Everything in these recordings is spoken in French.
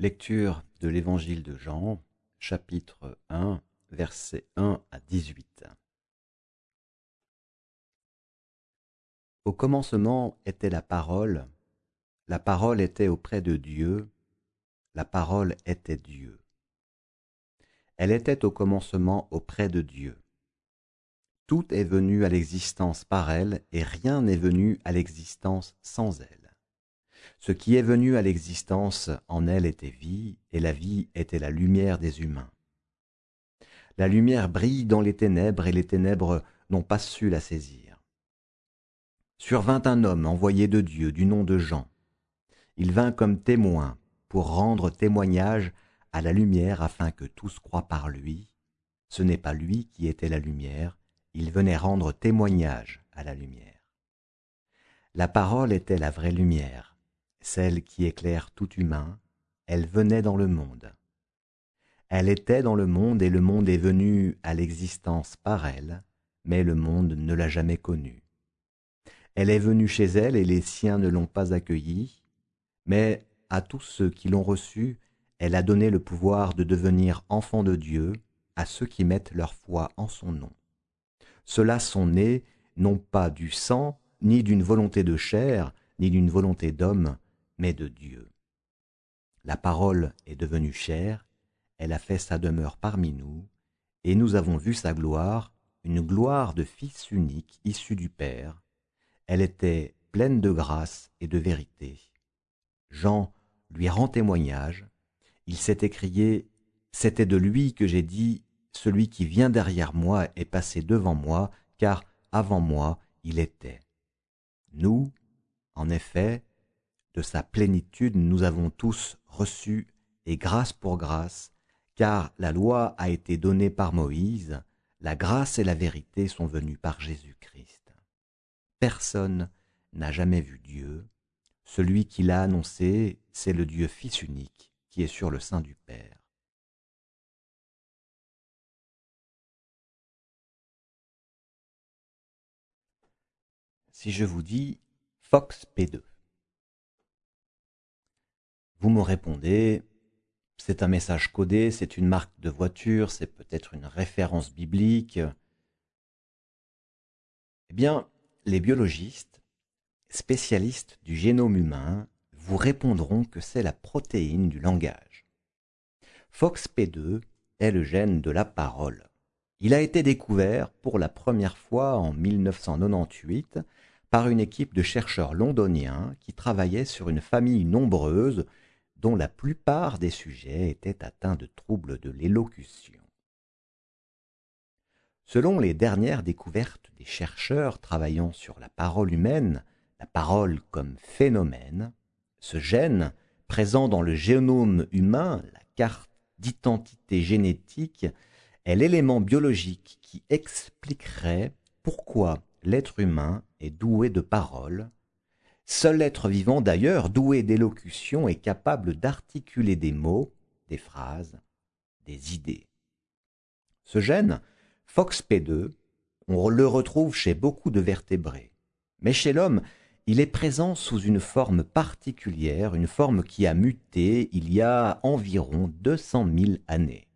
Lecture de l'Évangile de Jean, chapitre 1, versets 1 à 18. Au commencement était la parole, la parole était auprès de Dieu, la parole était Dieu. Elle était au commencement auprès de Dieu. Tout est venu à l'existence par elle, et rien n'est venu à l'existence sans elle. Ce qui est venu à l'existence en elle était vie, et la vie était la lumière des humains. La lumière brille dans les ténèbres, et les ténèbres n'ont pas su la saisir. Survint un homme envoyé de Dieu, du nom de Jean. Il vint comme témoin pour rendre témoignage à la lumière afin que tous croient par lui. Ce n'est pas lui qui était la lumière, il venait rendre témoignage à la lumière. La parole était la vraie lumière celle qui éclaire tout humain, elle venait dans le monde. Elle était dans le monde et le monde est venu à l'existence par elle, mais le monde ne l'a jamais connue. Elle est venue chez elle et les siens ne l'ont pas accueillie, mais à tous ceux qui l'ont reçue, elle a donné le pouvoir de devenir enfants de Dieu à ceux qui mettent leur foi en son nom. Ceux-là sont nés non pas du sang, ni d'une volonté de chair, ni d'une volonté d'homme, mais de Dieu. La parole est devenue chair, elle a fait sa demeure parmi nous, et nous avons vu sa gloire, une gloire de Fils unique issu du Père. Elle était pleine de grâce et de vérité. Jean lui rend témoignage. Il s'est écrié C'était de lui que j'ai dit Celui qui vient derrière moi est passé devant moi, car avant moi il était. Nous, en effet, de sa plénitude nous avons tous reçu, et grâce pour grâce, car la loi a été donnée par Moïse, la grâce et la vérité sont venues par Jésus-Christ. Personne n'a jamais vu Dieu. Celui qui l'a annoncé, c'est le Dieu Fils unique qui est sur le sein du Père. Si je vous dis Fox P2, vous me répondez, c'est un message codé, c'est une marque de voiture, c'est peut-être une référence biblique. Eh bien, les biologistes, spécialistes du génome humain, vous répondront que c'est la protéine du langage. FOXP2 est le gène de la parole. Il a été découvert pour la première fois en 1998 par une équipe de chercheurs londoniens qui travaillaient sur une famille nombreuse dont la plupart des sujets étaient atteints de troubles de l'élocution. Selon les dernières découvertes des chercheurs travaillant sur la parole humaine, la parole comme phénomène, ce gène, présent dans le génome humain, la carte d'identité génétique, est l'élément biologique qui expliquerait pourquoi l'être humain est doué de parole, Seul être vivant d'ailleurs, doué d'élocution, est capable d'articuler des mots, des phrases, des idées. Ce gène, FOXP2, on le retrouve chez beaucoup de vertébrés. Mais chez l'homme, il est présent sous une forme particulière, une forme qui a muté il y a environ 200 000 années.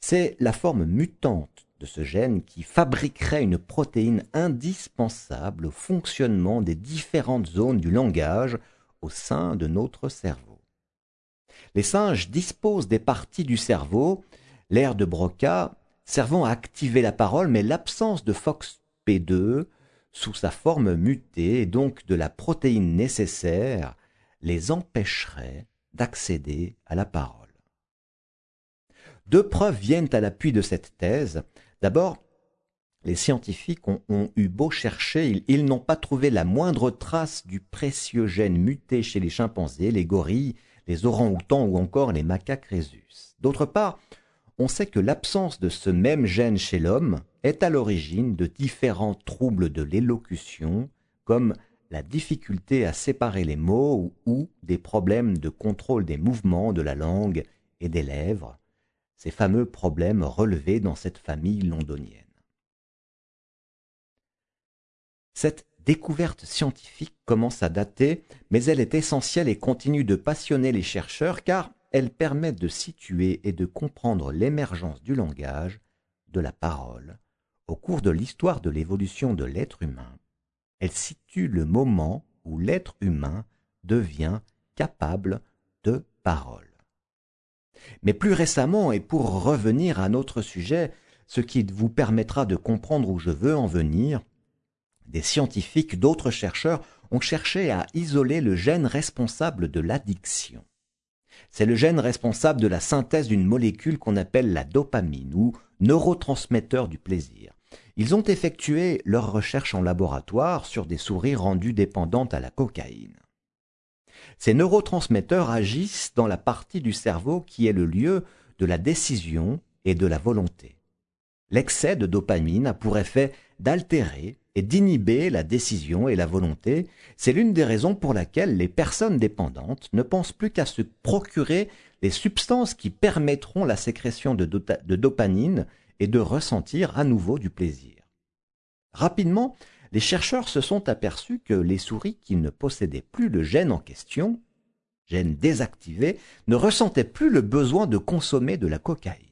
C'est la forme mutante de ce gène qui fabriquerait une protéine indispensable au fonctionnement des différentes zones du langage au sein de notre cerveau. Les singes disposent des parties du cerveau, l'air de Broca, servant à activer la parole, mais l'absence de FOXP2 sous sa forme mutée et donc de la protéine nécessaire les empêcherait d'accéder à la parole. Deux preuves viennent à l'appui de cette thèse. D'abord, les scientifiques ont, eu beau chercher, ils, n'ont pas trouvé la moindre trace du précieux gène muté chez les chimpanzés, les gorilles, les orangs-outans ou encore les macaques rhésus. D'autre part, on sait que l'absence de ce même gène chez l'homme est à l'origine de différents troubles de l'élocution, comme la difficulté à séparer les mots ou des problèmes de contrôle des mouvements de la langue et des lèvres, ces fameux problèmes relevés dans cette famille londonienne. Cette découverte scientifique commence à dater, mais elle est essentielle et continue de passionner les chercheurs car elle permet de situer et de comprendre l'émergence du langage, de la parole, au cours de l'histoire de l'évolution de l'être humain. Elle situe le moment où l'être humain devient capable de parole. Mais plus récemment, et pour revenir à notre sujet, ce qui vous permettra de comprendre où je veux en venir, des scientifiques, d'autres chercheurs ont cherché à isoler le gène responsable de l'addiction. C'est le gène responsable de la synthèse d'une molécule qu'on appelle la dopamine ou neurotransmetteur du plaisir. Ils ont effectué leurs recherches en laboratoire sur des souris rendues dépendantes à la cocaïne. Ces neurotransmetteurs agissent dans la partie du cerveau qui est le lieu de la décision et de la volonté. L'excès de dopamine a pour effet d'altérer et d'inhiber la décision et la volonté. C'est l'une des raisons pour laquelle les personnes dépendantes ne pensent plus qu'à se procurer les substances qui permettront la sécrétion de, de dopamine et de ressentir à nouveau du plaisir. Rapidement, les chercheurs se sont aperçus que les souris qui ne possédaient plus le gène en question, gène désactivé, ne ressentaient plus le besoin de consommer de la cocaïne.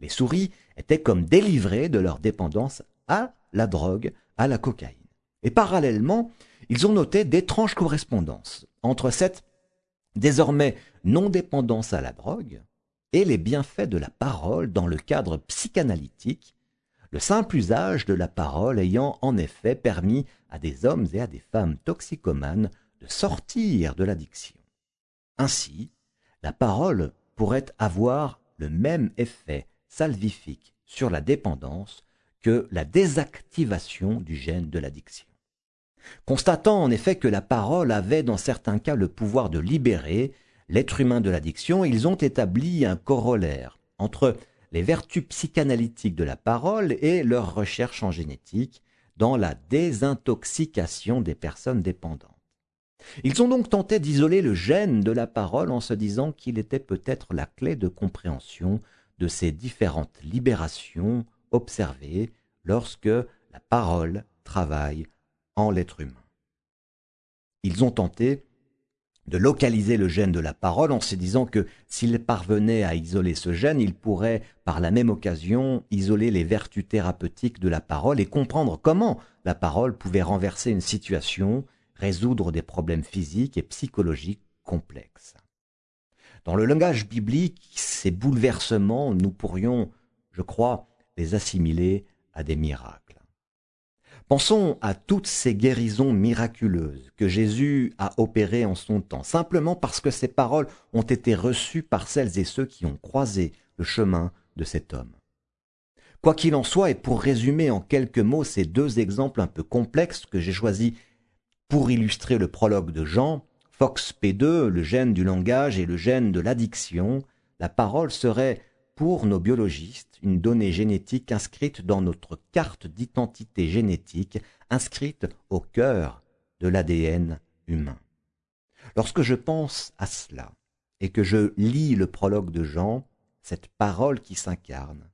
Les souris étaient comme délivrées de leur dépendance à la drogue, à la cocaïne. Et parallèlement, ils ont noté d'étranges correspondances entre cette désormais non-dépendance à la drogue et les bienfaits de la parole dans le cadre psychanalytique le simple usage de la parole ayant en effet permis à des hommes et à des femmes toxicomanes de sortir de l'addiction. Ainsi, la parole pourrait avoir le même effet salvifique sur la dépendance que la désactivation du gène de l'addiction. Constatant en effet que la parole avait dans certains cas le pouvoir de libérer l'être humain de l'addiction, ils ont établi un corollaire entre les vertus psychanalytiques de la parole et leur recherche en génétique dans la désintoxication des personnes dépendantes. Ils ont donc tenté d'isoler le gène de la parole en se disant qu'il était peut-être la clé de compréhension de ces différentes libérations observées lorsque la parole travaille en l'être humain. Ils ont tenté de localiser le gène de la parole en se disant que s'il parvenait à isoler ce gène, il pourrait par la même occasion isoler les vertus thérapeutiques de la parole et comprendre comment la parole pouvait renverser une situation, résoudre des problèmes physiques et psychologiques complexes. Dans le langage biblique, ces bouleversements, nous pourrions, je crois, les assimiler à des miracles. Pensons à toutes ces guérisons miraculeuses que Jésus a opérées en son temps, simplement parce que ces paroles ont été reçues par celles et ceux qui ont croisé le chemin de cet homme. Quoi qu'il en soit, et pour résumer en quelques mots ces deux exemples un peu complexes que j'ai choisis pour illustrer le prologue de Jean, Fox P2, le gène du langage et le gène de l'addiction, la parole serait pour nos biologistes une donnée génétique inscrite dans notre carte d'identité génétique, inscrite au cœur de l'ADN humain. Lorsque je pense à cela et que je lis le prologue de Jean, cette parole qui s'incarne,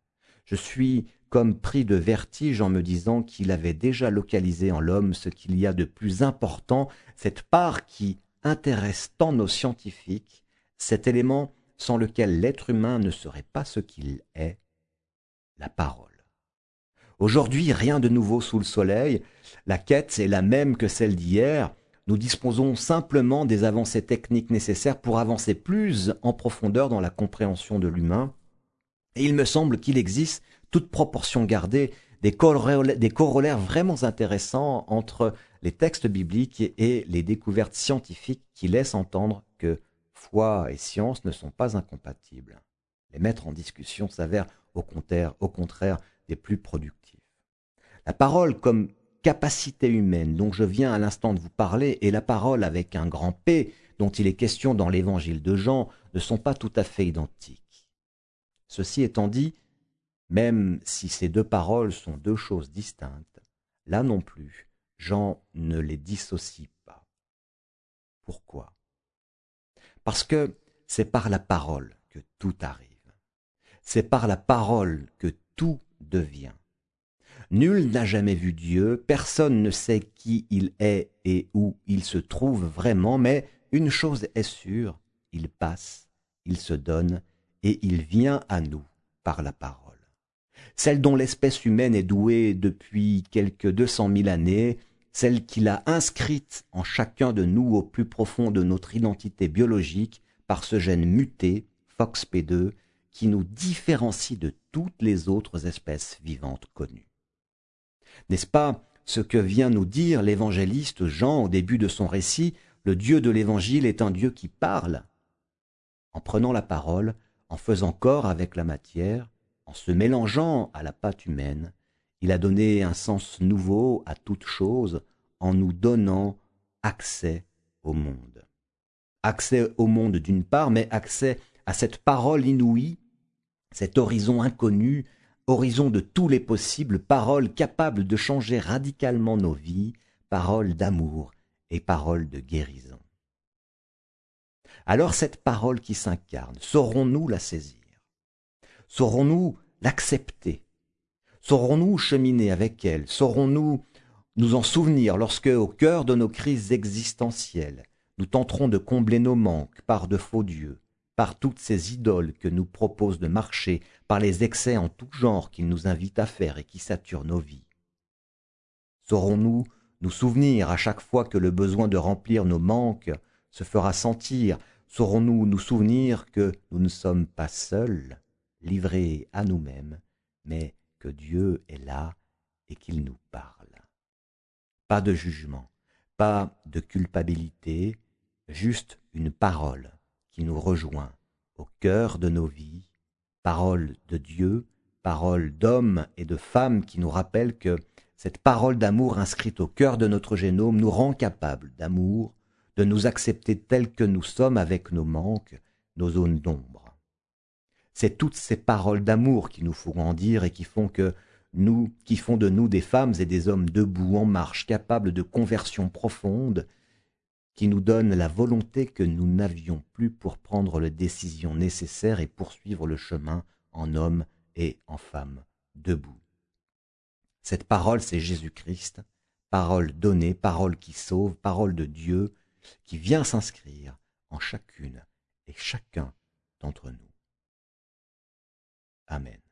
je suis comme pris de vertige en me disant qu'il avait déjà localisé en l'homme ce qu'il y a de plus important, cette part qui intéresse tant nos scientifiques, cet élément sans lequel l'être humain ne serait pas ce qu'il est, la parole. Aujourd'hui, rien de nouveau sous le soleil, la quête est la même que celle d'hier, nous disposons simplement des avancées techniques nécessaires pour avancer plus en profondeur dans la compréhension de l'humain, et il me semble qu'il existe, toute proportion gardée, des corollaires, vraiment intéressants entre les textes bibliques et les découvertes scientifiques qui laissent entendre que foi et science ne sont pas incompatibles. Les mettre en discussion s'avère au contraire, au des plus productifs. La parole comme capacité humaine dont je viens à l'instant de vous parler et la parole avec un grand P dont il est question dans l'évangile de Jean ne sont pas tout à fait identiques. Ceci étant dit, même si ces deux paroles sont deux choses distinctes, là non plus, Jean ne les dissocie pas. Pourquoi? Parce que c'est par la parole que tout arrive. C'est par la parole que tout devient. Nul n'a jamais vu Dieu, personne ne sait qui il est et où il se trouve vraiment, mais une chose est sûre, il passe, il se donne, et il vient à nous par la parole. Celle dont l'espèce humaine est douée depuis quelques deux cent mille années, celle qu'il a inscrite en chacun de nous au plus profond de notre identité biologique par ce gène muté, FOXP2, qui nous différencie de toutes les autres espèces vivantes connues. N'est-ce pas ce que vient nous dire l'évangéliste Jean au début de son récit Le Dieu de l'évangile est un Dieu qui parle. En prenant la parole, en faisant corps avec la matière, en se mélangeant à la pâte humaine, il a donné un sens nouveau à toute chose en nous donnant accès au monde. Accès au monde d'une part, mais accès à cette parole inouïe, cet horizon inconnu, horizon de tous les possibles, parole capable de changer radicalement nos vies, parole d'amour et parole de guérison. Alors cette parole qui s'incarne, saurons-nous la saisir? Saurons-nous l'accepter? Saurons-nous cheminer avec elle? Saurons-nous nous en souvenir lorsque, au cœur de nos crises existentielles, nous tenterons de combler nos manques par de faux dieux, par toutes ces idoles que nous propose de marcher, par les excès en tout genre qu'ils nous invitent à faire et qui saturent nos vies? Saurons-nous nous souvenir à chaque fois que le besoin de remplir nos manques se fera sentir, saurons-nous nous souvenir que nous ne sommes pas seuls, livrés à nous-mêmes, mais Dieu est là et qu'il nous parle. Pas de jugement, pas de culpabilité, juste une parole qui nous rejoint au cœur de nos vies, parole de Dieu, parole d'hommes et de femmes qui nous rappelle que cette parole d'amour inscrite au cœur de notre génome nous rend capables d'amour, de nous accepter tels que nous sommes avec nos manques, nos zones d'ombre. C'est toutes ces paroles d'amour qui nous font grandir et qui font que nous, qui font de nous des femmes et des hommes debout en marche, capables de conversion profonde, qui nous donnent la volonté que nous n'avions plus pour prendre les décisions nécessaires et poursuivre le chemin en homme et en femme debout. Cette parole, c'est Jésus-Christ, parole donnée, parole qui sauve, parole de Dieu, qui vient s'inscrire en chacune et chacun d'entre nous. Amen.